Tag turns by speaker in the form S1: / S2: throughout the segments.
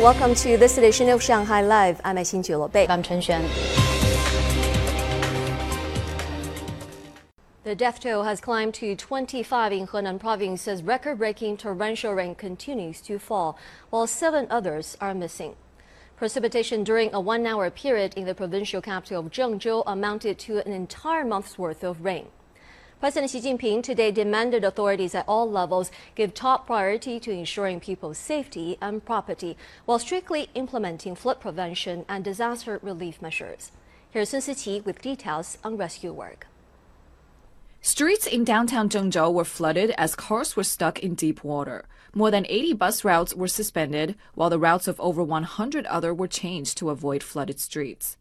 S1: Welcome to this edition of Shanghai Live. I'm Xin Bei.
S2: I'm Chen Xuan.
S1: The death toll has climbed to 25 in Henan province as record-breaking torrential rain continues to fall, while seven others are missing. Precipitation during a one-hour period in the provincial capital of Zhengzhou amounted to an entire month's worth of rain. President Xi Jinping today demanded authorities at all levels give top priority to ensuring people's safety and property while strictly implementing flood prevention and disaster relief measures. Here's Sun Siqi with details on rescue work.
S3: Streets in downtown Zhengzhou were flooded as cars were stuck in deep water. More than 80 bus routes were suspended, while the routes of over 100 other were changed to avoid flooded streets.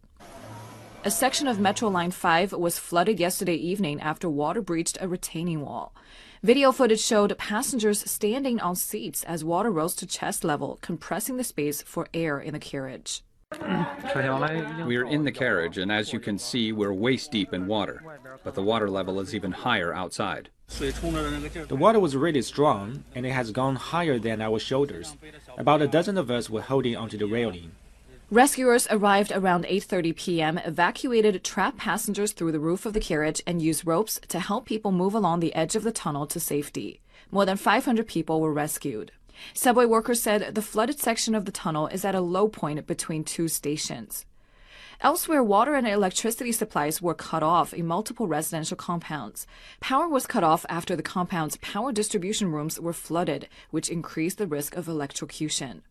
S3: A section of Metro Line 5 was flooded yesterday evening after water breached a retaining wall. Video footage showed passengers standing on seats as water rose to chest level, compressing the space for air in the carriage.
S4: We're in the carriage, and as you can see, we're waist deep in water. But the water level is even higher outside.
S5: The water was really strong, and it has gone higher than our shoulders. About a dozen of us were holding onto the railing.
S3: Rescuers arrived around 8:30 p.m., evacuated trapped passengers through the roof of the carriage and used ropes to help people move along the edge of the tunnel to safety. More than 500 people were rescued. Subway workers said the flooded section of the tunnel is at a low point between two stations. Elsewhere, water and electricity supplies were cut off in multiple residential compounds. Power was cut off after the compound's power distribution rooms were flooded, which increased the risk of electrocution.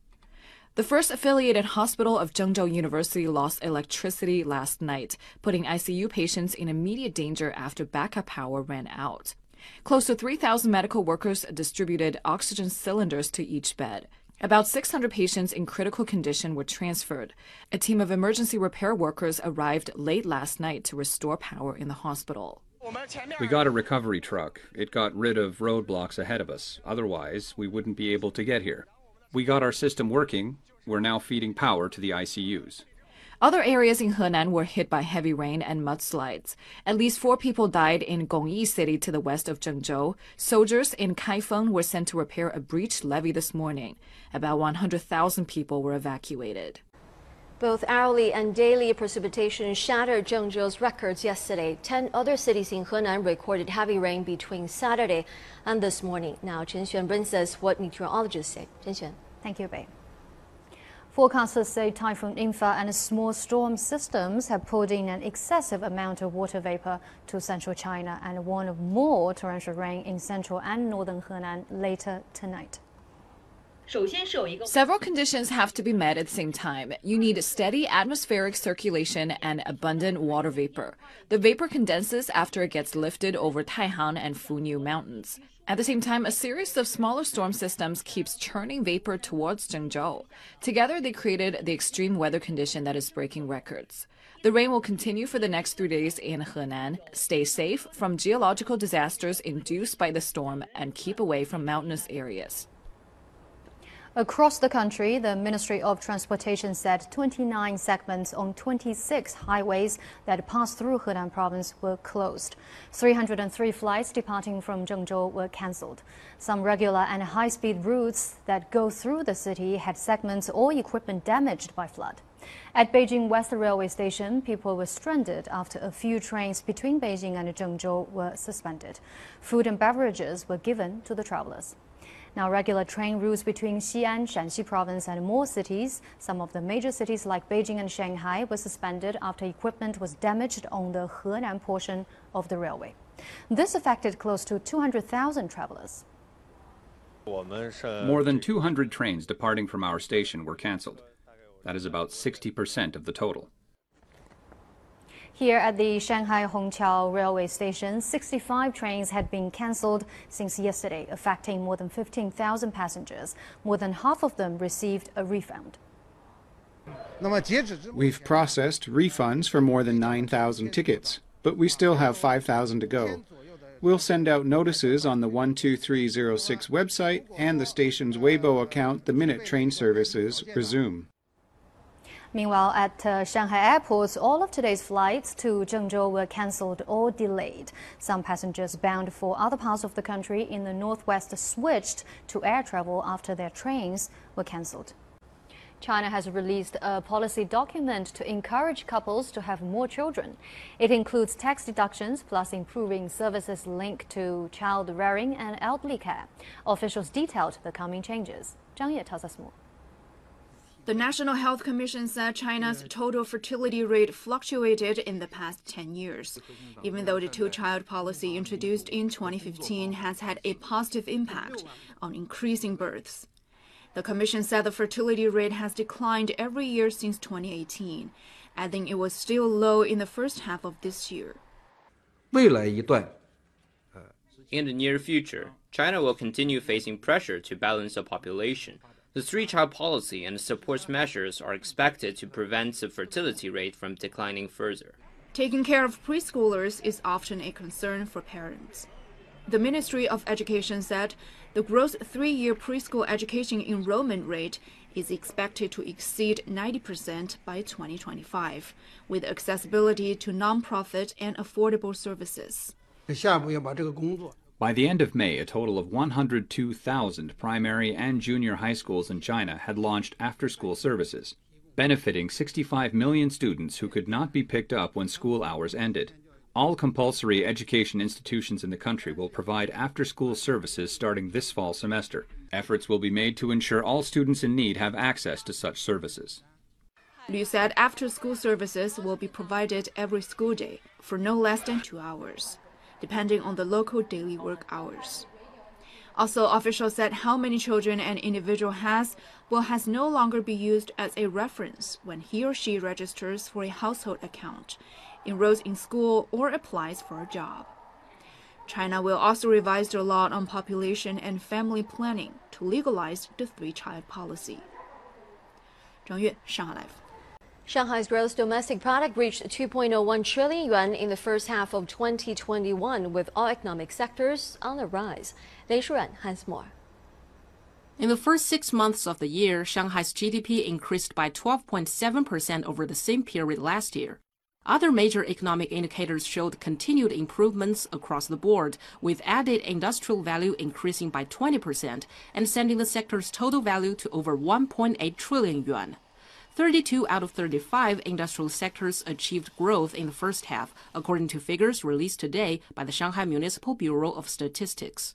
S3: The first affiliated hospital of Zhengzhou University lost electricity last night, putting ICU patients in immediate danger after backup power ran out. Close to 3,000 medical workers distributed oxygen cylinders to each bed. About 600 patients in critical condition were transferred. A team of emergency repair workers arrived late last night to restore power in the hospital.
S4: We got a recovery truck. It got rid of roadblocks ahead of us. Otherwise, we wouldn't be able to get here. We got our system working, we're now feeding power to the ICUs.
S3: Other areas in Henan were hit by heavy rain and mudslides. At least four people died in Gongyi City to the west of Zhengzhou. Soldiers in Kaifeng were sent to repair a breached levee this morning. About 100,000 people were evacuated.
S1: Both hourly and daily precipitation shattered Zhengzhou's records yesterday. Ten other cities in Henan recorded heavy rain between Saturday and this morning. Now, Chen Xuan brings us what meteorologists say. Chen Xuan.
S2: Thank you, Bei. Forecasters say Typhoon In-fa and small storm systems have pulled in an excessive amount of water vapor to central China and warn of more torrential rain in central and northern Henan later tonight.
S3: Several conditions have to be met at the same time. You need steady atmospheric circulation and abundant water vapor. The vapor condenses after it gets lifted over Taihang and Funiu mountains. At the same time, a series of smaller storm systems keeps churning vapor towards Zhengzhou. Together, they created the extreme weather condition that is breaking records. The rain will continue for the next three days in Henan. Stay safe from geological disasters induced by the storm and keep away from mountainous areas.
S2: Across the country, the Ministry of Transportation said 29 segments on 26 highways that pass through Henan province were closed. 303 flights departing from Zhengzhou were cancelled. Some regular and high-speed routes that go through the city had segments or equipment damaged by flood. At Beijing West Railway Station, people were stranded after a few trains between Beijing and Zhengzhou were suspended. Food and beverages were given to the travelers. Now, regular train routes between Xi'an, Shaanxi province and more cities, some of the major cities like Beijing and Shanghai, were suspended after equipment was damaged on the Henan portion of the railway. This affected close to 200,000 travelers.
S4: More than 200 trains departing from our station were cancelled. That is about 60% of the total.
S2: Here at the Shanghai Hongqiao railway station, 65 trains had been cancelled since yesterday, affecting more than 15,000 passengers. More than half of them received a refund.
S6: We've processed refunds for more than 9,000 tickets, but we still have 5,000 to go. We'll send out notices on the 12306 website and the station's Weibo account the minute train services resume.
S2: Meanwhile, at uh, Shanghai airports, all of today's flights to Zhengzhou were cancelled or delayed. Some passengers bound for other parts of the country in the northwest switched to air travel after their trains were cancelled. China has released a policy document to encourage couples to have more children. It includes tax deductions plus improving services linked to child rearing and elderly care. Officials detailed the coming changes. Zhang Ye tells us more.
S7: The National Health Commission said China's total fertility rate fluctuated in the past 10 years. Even though the two child policy introduced in 2015 has had a positive impact on increasing births. The Commission said the fertility rate has declined every year since 2018, adding it was still low in the first half of this year.
S8: In the near future, China will continue facing pressure to balance the population. The three child policy and support measures are expected to prevent the fertility rate from declining further.
S7: Taking care of preschoolers is often a concern for parents. The Ministry of Education said the gross three year preschool education enrollment rate is expected to exceed 90% by 2025, with accessibility to non-profit and affordable services.
S4: By the end of May, a total of 102,000 primary and junior high schools in China had launched after school services, benefiting 65 million students who could not be picked up when school hours ended. All compulsory education institutions in the country will provide after school services starting this fall semester. Efforts will be made to ensure all students in need have access to such services.
S7: Liu said after school services will be provided every school day for no less than two hours, depending on the local daily work hours. Also, officials said how many children an individual has will has no longer be used as a reference when he or she registers for a household account enrolls in school, or applies for a job. China will also revise the law on population and family planning to legalize the three child policy. Zhang Yue, Shanghai Live.
S1: Shanghai's gross domestic product reached 2.01 trillion yuan in the first half of 2021, with all economic sectors on the rise. Lei Shuran has more.
S9: In the first six months of the year, Shanghai's GDP increased by 12.7% over the same period last year. Other major economic indicators showed continued improvements across the board, with added industrial value increasing by 20% and sending the sector's total value to over 1.8 trillion yuan. 32 out of 35 industrial sectors achieved growth in the first half, according to figures released today by the Shanghai Municipal Bureau of Statistics.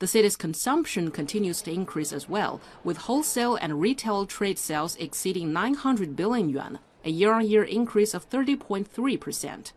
S9: The city's consumption continues to increase as well, with wholesale and retail trade sales exceeding 900 billion yuan, a year-on-year increase of 30.3%.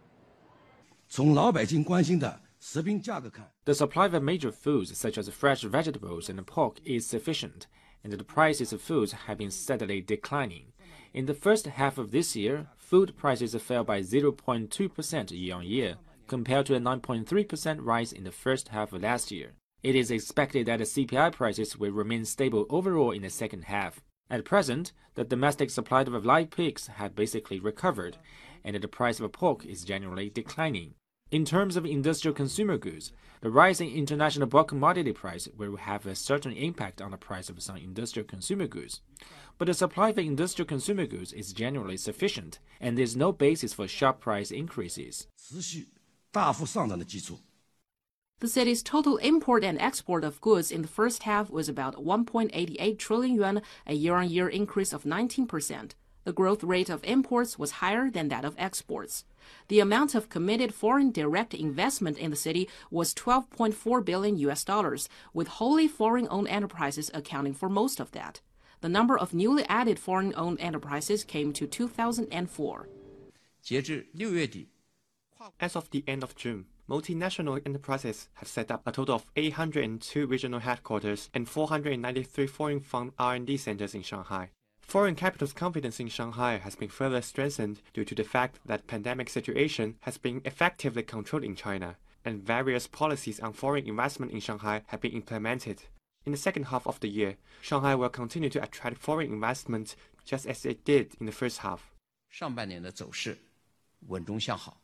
S5: The supply of major foods such as fresh vegetables and pork is sufficient, and the prices of foods have been steadily declining. In the first half of this year, food prices fell by 0.2% year-on-year, compared to a 9.3% rise in the first half of last year. It is expected that the CPI prices will remain stable overall in the second half. At present, the domestic supply of live pigs has basically recovered, and the price of pork is generally declining. In terms of industrial consumer goods, the rising international bulk commodity price will have a certain impact on the price of some industrial consumer goods. But the supply of industrial consumer goods is generally sufficient, and there is no basis for sharp price increases.
S9: The city's total import and export of goods in the first half was about 1.88 trillion yuan, a year-on-year increase of 19%. The growth rate of imports was higher than that of exports. The amount of committed foreign direct investment in the city was 12.4 billion US dollars, with wholly foreign-owned enterprises accounting for most of that. The number of newly added foreign-owned enterprises came to 2004.
S10: As of the end of June, multinational enterprises have set up a total of 802 regional headquarters and 493 foreign fund R&D centers in Shanghai. Foreign capital's confidence in Shanghai has been further strengthened due to the fact that pandemic situation has been effectively controlled in China, and various policies on foreign investment in Shanghai have been implemented. In the second half of the year, Shanghai will continue to attract foreign investment just as it did in the first half.
S11: 上半年的走势稳中向好。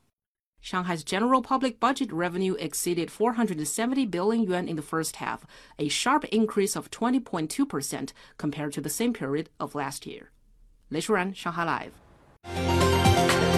S9: Shanghai's general public budget revenue exceeded 470 billion yuan in the first half, a sharp increase of 20.2% compared to the same period of last year. Lei Shuran, Shanghai Live.